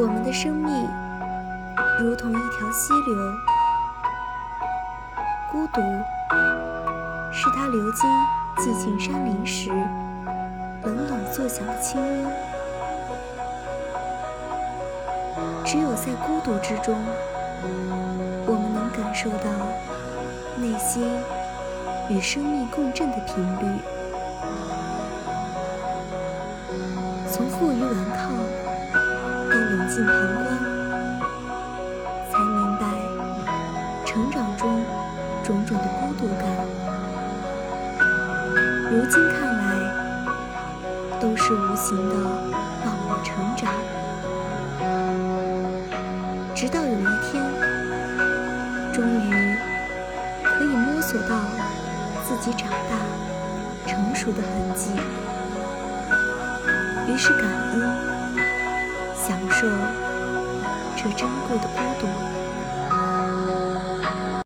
我们的生命如同一条溪流，孤独是它流经寂静山林时冷冷作响的清音。只有在孤独之中，我们能感受到内心与生命共振的频率。从负隅顽抗到冷静旁观，才明白成长中种种的孤独感。如今看来，都是无形的帮我成长。直到有一天，终于可以摸索到自己长大成熟的痕迹，于是感恩，享受这珍贵的孤独。